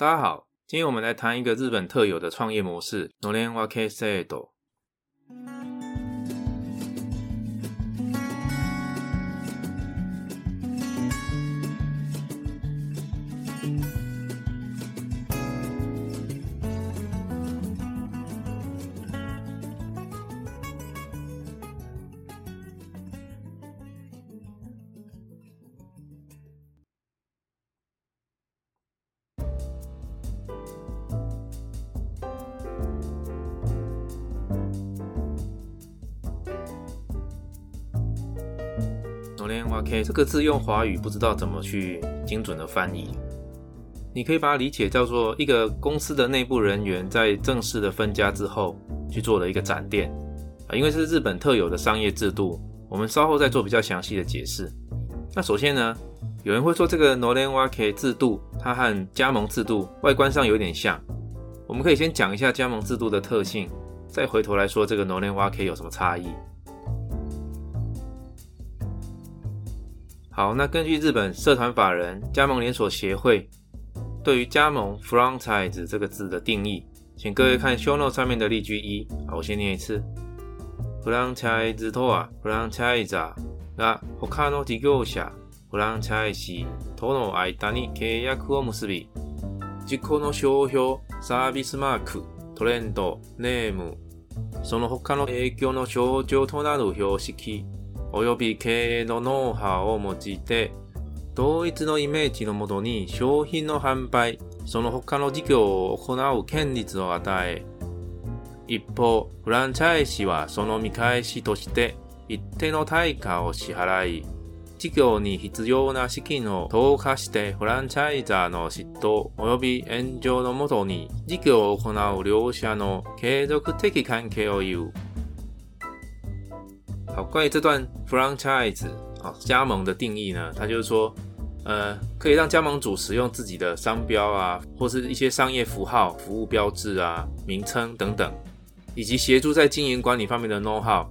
大家好，今天我们来谈一个日本特有的创业模式，n o w 农林 s 开 d o n o k n 这个字用华语不知道怎么去精准的翻译，你可以把它理解叫做一个公司的内部人员在正式的分家之后去做了一个展店啊，因为这是日本特有的商业制度，我们稍后再做比较详细的解释。那首先呢，有人会说这个 n o l e n a k 制度它和加盟制度外观上有点像，我们可以先讲一下加盟制度的特性，再回头来说这个 n o l e n a k 有什么差异。好，那根据日本社团法人加盟连锁协会对于加盟 （franchise） 这个字的定义，请各位看书 note 上面的例句一。好，我先念一次：franchise とは、franchise、那他の事業者、f r a n c h i s e との間に契約を結び、自国の商標、サービスマーク、トレンド、ネーム、その他の影響の象徴となる標識。及び経営のノウハウを用いて、同一のイメージのもとに商品の販売、その他の事業を行う権利を与え、一方、フランチャイズはその見返しとして一定の対価を支払い、事業に必要な資金を投下してフランチャイザーの嫉妬及び炎上のもとに事業を行う両者の継続的関係を言う。好，关于这段 franchise 好加盟的定义呢，它就是说，呃，可以让加盟主使用自己的商标啊，或是一些商业符号、服务标志啊、名称等等，以及协助在经营管理方面的 know how，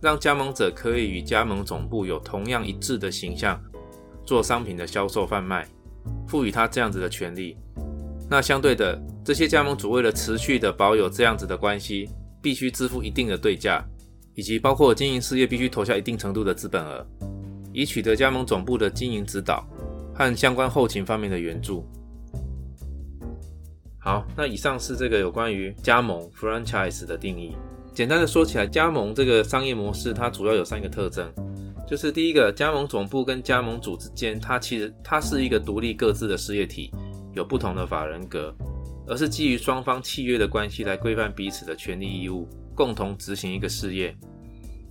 让加盟者可以与加盟总部有同样一致的形象，做商品的销售贩卖，赋予他这样子的权利。那相对的，这些加盟主为了持续的保有这样子的关系，必须支付一定的对价。以及包括经营事业必须投下一定程度的资本额，以取得加盟总部的经营指导和相关后勤方面的援助。好，那以上是这个有关于加盟 （franchise） 的定义。简单的说起来，加盟这个商业模式，它主要有三个特征，就是第一个，加盟总部跟加盟组之间，它其实它是一个独立各自的事业体，有不同的法人格，而是基于双方契约的关系来规范彼此的权利义务。共同执行一个事业。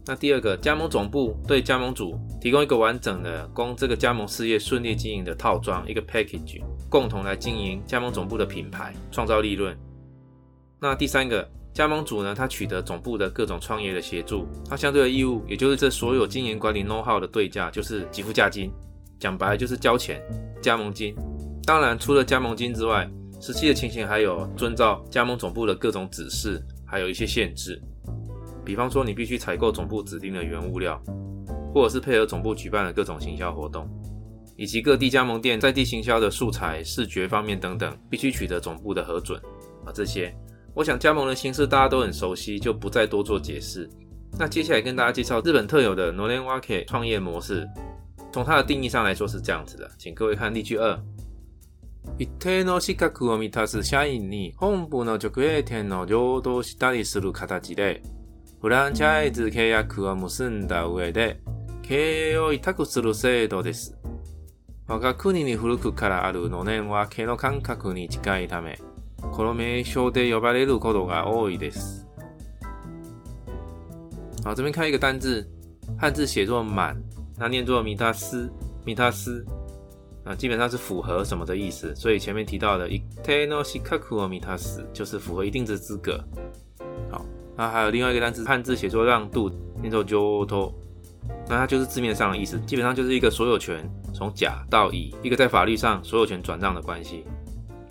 那第二个，加盟总部对加盟主提供一个完整的供这个加盟事业顺利经营的套装，一个 package，共同来经营加盟总部的品牌，创造利润。那第三个，加盟主呢，他取得总部的各种创业的协助，他相对的义务，也就是这所有经营管理 know how 的对价，就是给付价金，讲白就是交钱，加盟金。当然，除了加盟金之外，实际的情形还有遵照加盟总部的各种指示。还有一些限制，比方说你必须采购总部指定的原物料，或者是配合总部举办的各种行销活动，以及各地加盟店在地行销的素材、视觉方面等等，必须取得总部的核准。啊，这些，我想加盟的形式大家都很熟悉，就不再多做解释。那接下来跟大家介绍日本特有的 Noen l w a k e i 创业模式。从它的定义上来说是这样子的，请各位看例句二。一定の資格を満たす社員に本部の直営店を領導したりする形で、フランチャイズ契約を結んだ上で、経営を委託する制度です。我が国に古くからあるの年は毛の感覚に近いため、この名称で呼ばれることが多いです。好，这边看一个单字，汉字写作“满”，那念作“米达斯”，米达斯。那基本上是符合什么的意思？所以前面提到的 “iteno shikaku o m i t a s 就是符合一定的资格。好，那还有另外一个单词，汉字写作“让渡”，念作 “juto”。那它就是字面上的意思，基本上就是一个所有权从甲到乙，一个在法律上所有权转让的关系。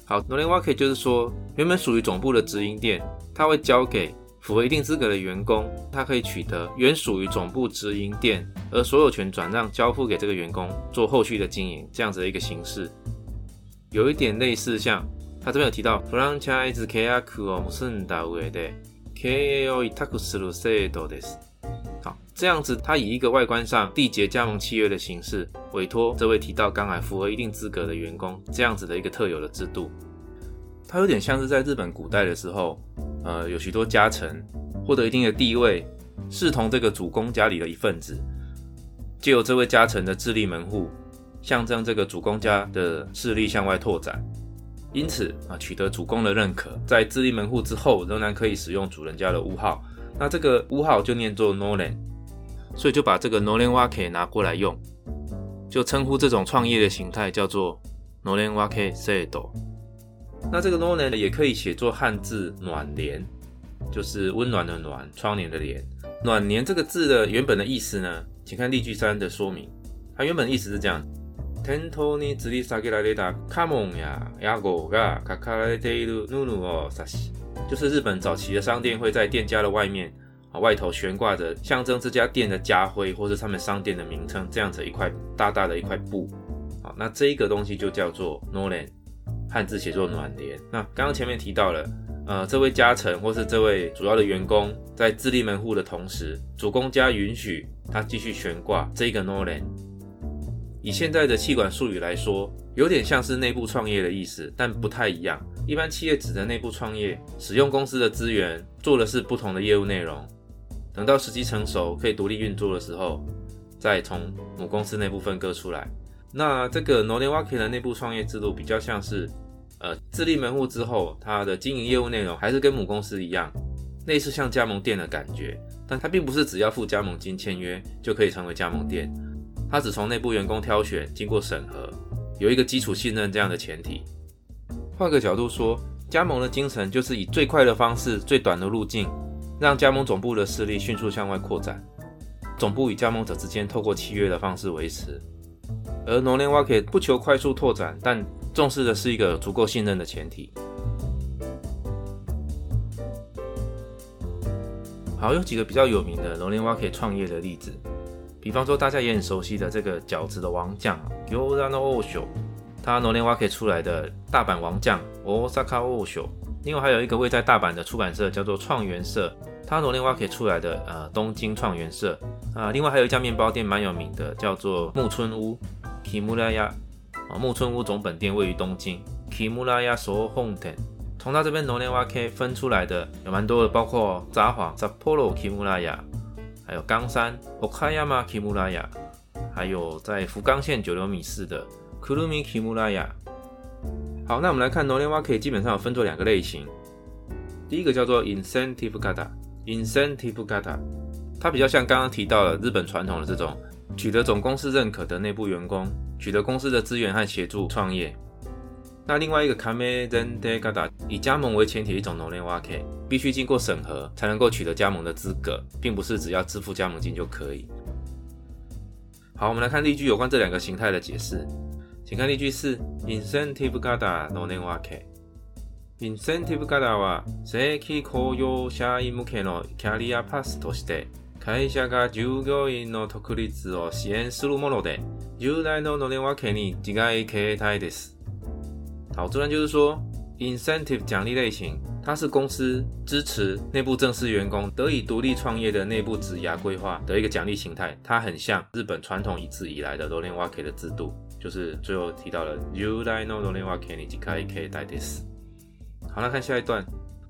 好 n o r e n w a k 就是说，原本属于总部的直营店，它会交给。符合一定资格的员工，他可以取得原属于总部直营店而所有权转让交付给这个员工做后续的经营，这样子的一个形式，有一点类似像他这边有提到，franchise 好，这样子他以一个外观上缔结加盟契约的形式，委托这位提到刚来符合一定资格的员工，这样子的一个特有的制度。它有点像是在日本古代的时候，呃，有许多家臣获得一定的地位，视同这个主公家里的一份子，借由这位家臣的自立门户，象征这个主公家的势力向外拓展，因此啊，取得主公的认可，在自立门户之后，仍然可以使用主人家的屋号，那这个屋号就念作 Nolan，所以就把这个 Nolan w a k ケ拿过来用，就称呼这种创业的形态叫做 Nolan a k ン Seido。那这个 n o 暖 n 也可以写作汉字“暖帘”，就是温暖的暖，窗帘的帘。暖帘这个字的原本的意思呢，请看例句三的说明。它原本的意思是这样。讲，就是日本早期的商店会在店家的外面啊外头悬挂着象征这家店的家徽，或是他们商店的名称这样子一块大大的一块布。好，那这一个东西就叫做 Nolan。汉字写作暖联。那刚刚前面提到了，呃，这位家臣或是这位主要的员工，在自立门户的同时，主公家允许他继续悬挂这个暖联。以现在的气管术语来说，有点像是内部创业的意思，但不太一样。一般企业指的内部创业，使用公司的资源，做的是不同的业务内容。等到时机成熟，可以独立运作的时候，再从母公司内部分割出来。那这个 Nonyaki 的内部创业制度比较像是，呃，自立门户之后，它的经营业务内容还是跟母公司一样，类似像加盟店的感觉。但它并不是只要付加盟金签约就可以成为加盟店，它只从内部员工挑选，经过审核，有一个基础信任这样的前提。换个角度说，加盟的精神就是以最快的方式、最短的路径，让加盟总部的势力迅速向外扩展。总部与加盟者之间透过契约的方式维持。而农林蛙可以不求快速拓展，但重视的是一个足够信任的前提。好，有几个比较有名的农林蛙可以创业的例子，比方说大家也很熟悉的这个饺子的王将 y o r a n o Oshio，他农林蛙可以出来的大阪王将，Osaka o s h o 另外还有一个位在大阪的出版社，叫做创元社。它罗连瓦克出来的，呃，东京创元社啊，另外还有一家面包店蛮有名的，叫做木村屋 （Kimura Ya）。啊，木村屋总本店位于东京 （Kimura Ya s o h o n t e n 从它这边罗连瓦克分出来的有蛮多的，包括札幌 （Sapporo Kimura Ya），还有冈山 （Okayama Kimura Ya），还有在福冈县九条米市的 （Kurumi Kimura Ya）。好，那我们来看罗连瓦克基本上分作两个类型，第一个叫做 Incentive Gada。incentive gata，它比较像刚刚提到的日本传统的这种取得总公司认可的内部员工，取得公司的资源和协助创业。那另外一个 kame den de gata，以加盟为前提一种农业 a ke，必须经过审核才能够取得加盟的资格，并不是只要支付加盟金就可以。好，我们来看例句有关这两个形态的解释，请看例句四：incentive gata 农业瓦 ke。インセンティブカラーは正規雇用社員向けのキャリアパスとして会社が従業員の独立を支援するもので従来ののれわけに違い形態です。好，这段就是说，incentive 奖励类型，它是公司支持内部正式员工得以独立创业的内部职涯规划的一个奖励形态，它很像日本传统一直以来的罗连瓦 K 的制度，就是最后提到了 u d i n o 罗连瓦 K に近い形態です。話し合いた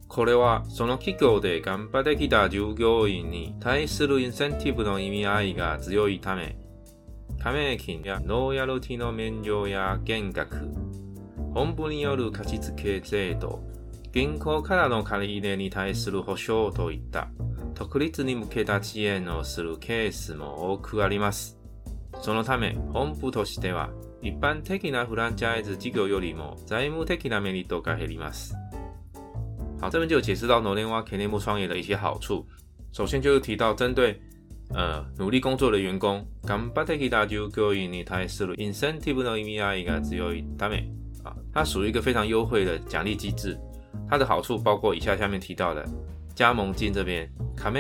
これは、その企業で頑張ってきた従業員に対するインセンティブの意味合いが強いため、加盟金やノーヤルティの免除や減額、本部による貸付制度、銀行からの借り入れに対する保証といった独立に向けた支援をするケースも多くあります。そのため、本部としては一般的なフランチャイズ事業よりも財務的なメリットが減ります。好，这边就有解释到努力挖 K 内部创业的一些好处。首先就是提到针对呃努力工作的员工，敢把大家就给予一些思路。Incentive 的意味啊，应该只有他们啊，它属于一个非常优惠的奖励机制。它的好处包括以下下面提到的加盟金这边，它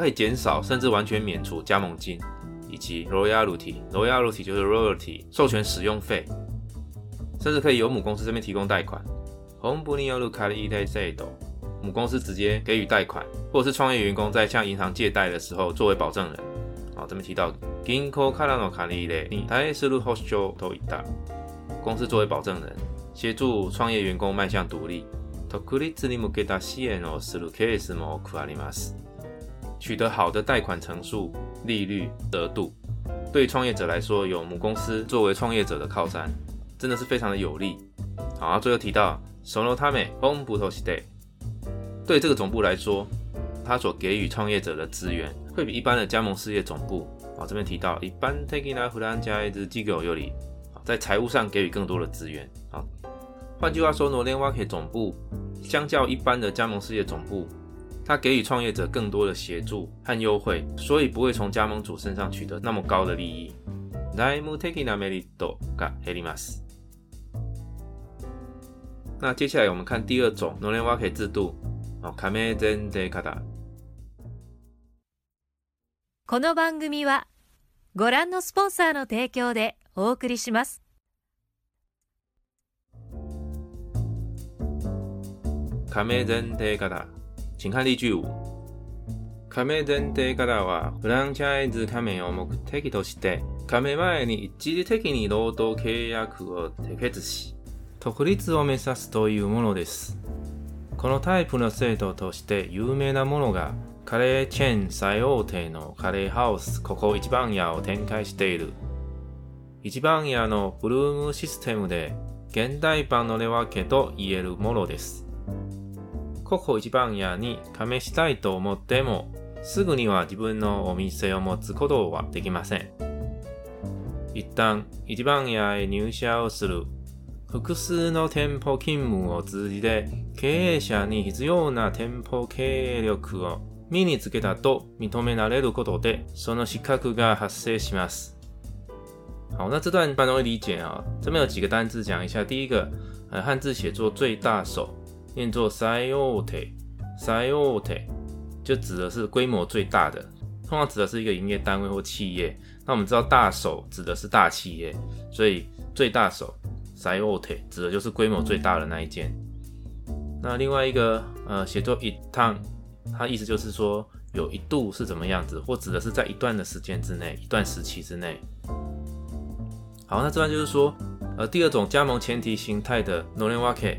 可以减少甚至完全免除加盟金，以及 royalty royalty 就是 royalty 授权使用费。甚至可以由母公司这边提供贷款，母公司直接给予贷款，或者是创业员工在向银行借贷的时候作为保证人。啊，这边提到公司作为保证人，协助创业员工迈向独立，取得好的贷款成数、利率、额度，对创业者来说，有母公司作为创业者的靠山。真的是非常的有力。好，最后提到，sono t a m b omuto shite，对这个总部来说，它所给予创业者的资源，会比一般的加盟事业总部，啊，这边提到，一般 taking up 兰加一只机构有利，在财务上给予更多的资源。啊，换句话说，n n o a 罗连瓦克总部相较一般的加盟事业总部，它给予创业者更多的协助和优惠，所以不会从加盟主身上取得那么高的利益。n a i muteki na melido ga helimas。那接下来我们看第二种农联挖掘制度，哦，カメゼンデカダ。この番組はご覧のスポンサーの提供でお送りします。カメゼンデカダ、请看例句五。亀前提からは、フランチャイズ亀を目的として、亀前に一時的に労働契約を締結し、独立を目指すというものですこのタイプの制度として有名なものがカレーチェーン最大手のカレーハウスここ一番屋を展開している一番屋のブルームシステムで現代版の値分けと言えるものですここ一番屋に試したいと思ってもすぐには自分のお店を持つことはできません一旦一番屋へ入社をする複数の店舗勤務を通じて経営者に必要な店舗経営力を身につけたと認められることでその資格が発生します。好，那这段一般都会理解啊、哦。这边有几个单词讲一下。第一个，呃，汉字写作最大手，念作 s i y o t e s i o t e 就指的是规模最大的，通常指的是一个营业单位或企业。那我们知道大手指的是大企业，所以最大手 s i ote 指的就是规模最大的那一件，那另外一个呃写作一趟，它意思就是说有一度是怎么样子，或指的是在一段的时间之内，一段时期之内。好，那这段就是说呃第二种加盟前提形态的 noenwake，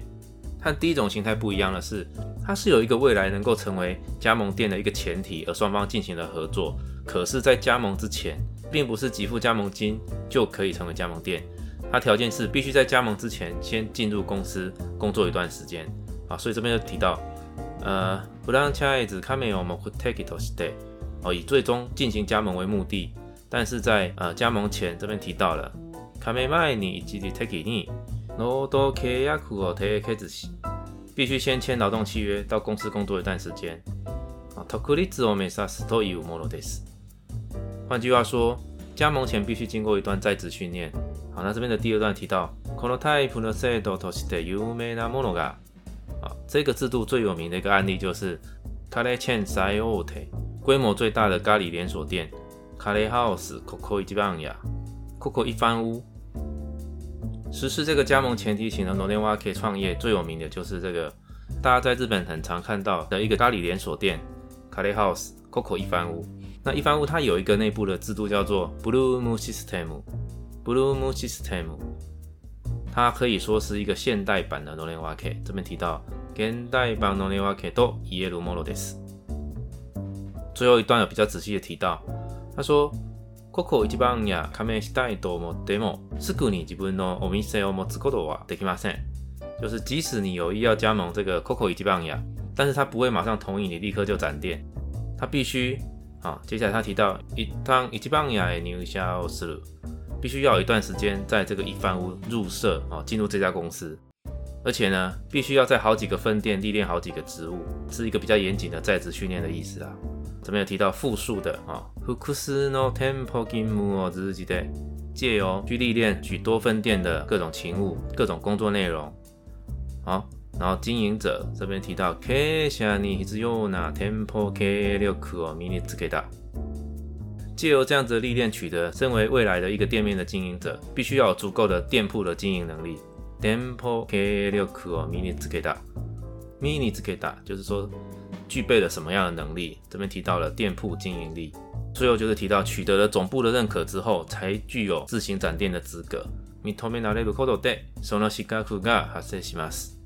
和第一种形态不一样的是，它是有一个未来能够成为加盟店的一个前提，而双方进行了合作，可是，在加盟之前，并不是给付加盟金就可以成为加盟店。它条件是必须在加盟之前先进入公司工作一段时间啊，所以这边就提到，呃，不让签叶子，他没有我们会 take it o stay 哦，以最终进行加盟为目的，但是在呃加盟前这边提到了，卡梅麦尼以及 take 尼，我多克亚库必须先签劳动契约到公司工作一段时间啊，托克里子奥梅萨斯托伊乌莫罗换句话说，加盟前必须经过一段在职训练。那这边的第二段提到，このタイプの制度として有名なものが，啊，这个制度最有名的一个案例就是カレーチェンサイオテ，规模最大的咖喱连锁店カレーハウスココイ一番屋。实施这个加盟前提型的罗尼瓦克创业最有名的就是这个大家在日本很常看到的一个咖喱连锁店カレーハウス o c o 一番屋。那一番屋它有一个内部的制度叫做 b l o o ル System，ブルームシステム，它可以说是一个现代版的ロレオワケ。这边提到、現代版ロレオワケとイエロモロです。最后一段有比较仔细的提到，他说、ここ一番や加盟したいと思ってもすぐに自分のお店を持つことはできません。就是即使你有意要加盟这个 COCO 一番や，但是他不会马上同意你立刻就展店，他必须啊。接下来他提到、一番一番やの入社をする。必须要一段时间在这个一帆屋入社啊，进入这家公司，而且呢，必须要在好几个分店历练好几个职务，是一个比较严谨的在职训练的意思啊。这边有提到复数的啊，t フクシノテンポキムを日日接待、借由去历练，去多分店的各种勤务、各种工作内容。好，然后经营者这边提到、k ケシャニヒズヨナテ l ポ経営力を身につけた。借由这样子的历练，取得身为未来的一个店面的经营者，必须要有足够的店铺的经营能力。t e m p l k r k u m i n i z u k a m i n i z u k a 就是说具备了什么样的能力？这边提到了店铺经营力。最后就是提到，取得了总部的认可之后，才具有自行展店的资格。Mitome nare yukodo de sono shikaku ga h a s e i m a s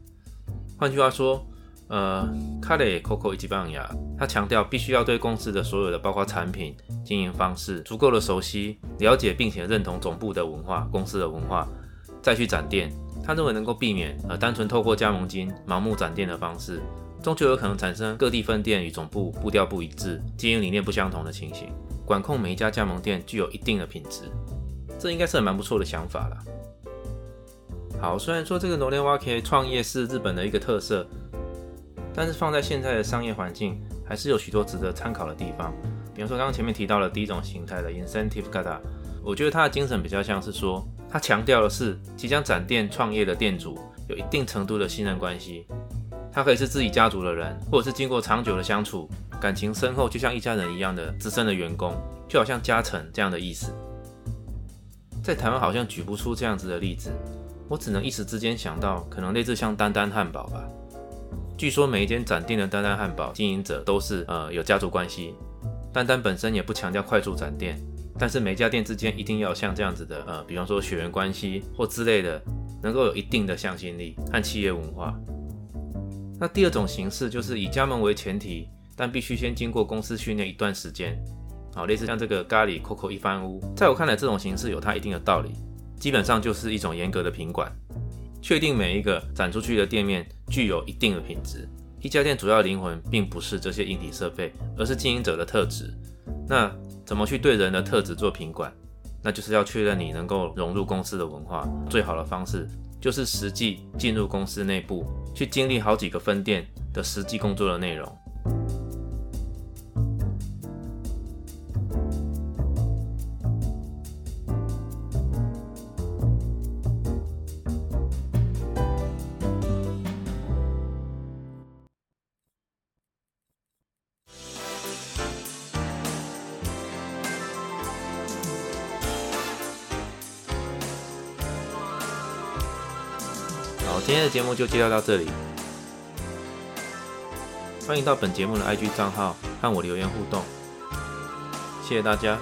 换句话说，呃，卡雷、Coco 一级棒牙，他强调必须要对公司的所有的，包括产品、经营方式，足够的熟悉、了解，并且认同总部的文化、公司的文化，再去展店。他认为能够避免呃单纯透过加盟金盲目展店的方式，终究有可能产生各地分店与总部步调不一致、经营理念不相同的情形。管控每一家加盟店具有一定的品质，这应该是蛮不错的想法了。好，虽然说这个 n o 努 a 挖 k 创业是日本的一个特色。但是放在现在的商业环境，还是有许多值得参考的地方。比方说，刚刚前面提到的第一种形态的 incentive k a t a 我觉得它的精神比较像是说，它强调的是即将展店创业的店主有一定程度的信任关系，他可以是自己家族的人，或者是经过长久的相处，感情深厚，就像一家人一样的资深的员工，就好像嘉诚这样的意思。在台湾好像举不出这样子的例子，我只能一时之间想到，可能类似像丹丹汉堡吧。据说每一间展店的丹丹汉堡经营者都是呃有家族关系，丹丹本身也不强调快速展店，但是每家店之间一定要像这样子的呃，比方说血缘关系或之类的，能够有一定的向心力和企业文化。那第二种形式就是以加盟为前提，但必须先经过公司训练一段时间，好，类似像这个咖喱 COCO 一番屋，在我看来这种形式有它一定的道理，基本上就是一种严格的品管。确定每一个展出去的店面具有一定的品质。一家店主要灵魂并不是这些硬体设备，而是经营者的特质。那怎么去对人的特质做品管？那就是要确认你能够融入公司的文化。最好的方式就是实际进入公司内部，去经历好几个分店的实际工作的内容。今天的节目就介绍到这里，欢迎到本节目的 IG 账号和我留言互动，谢谢大家。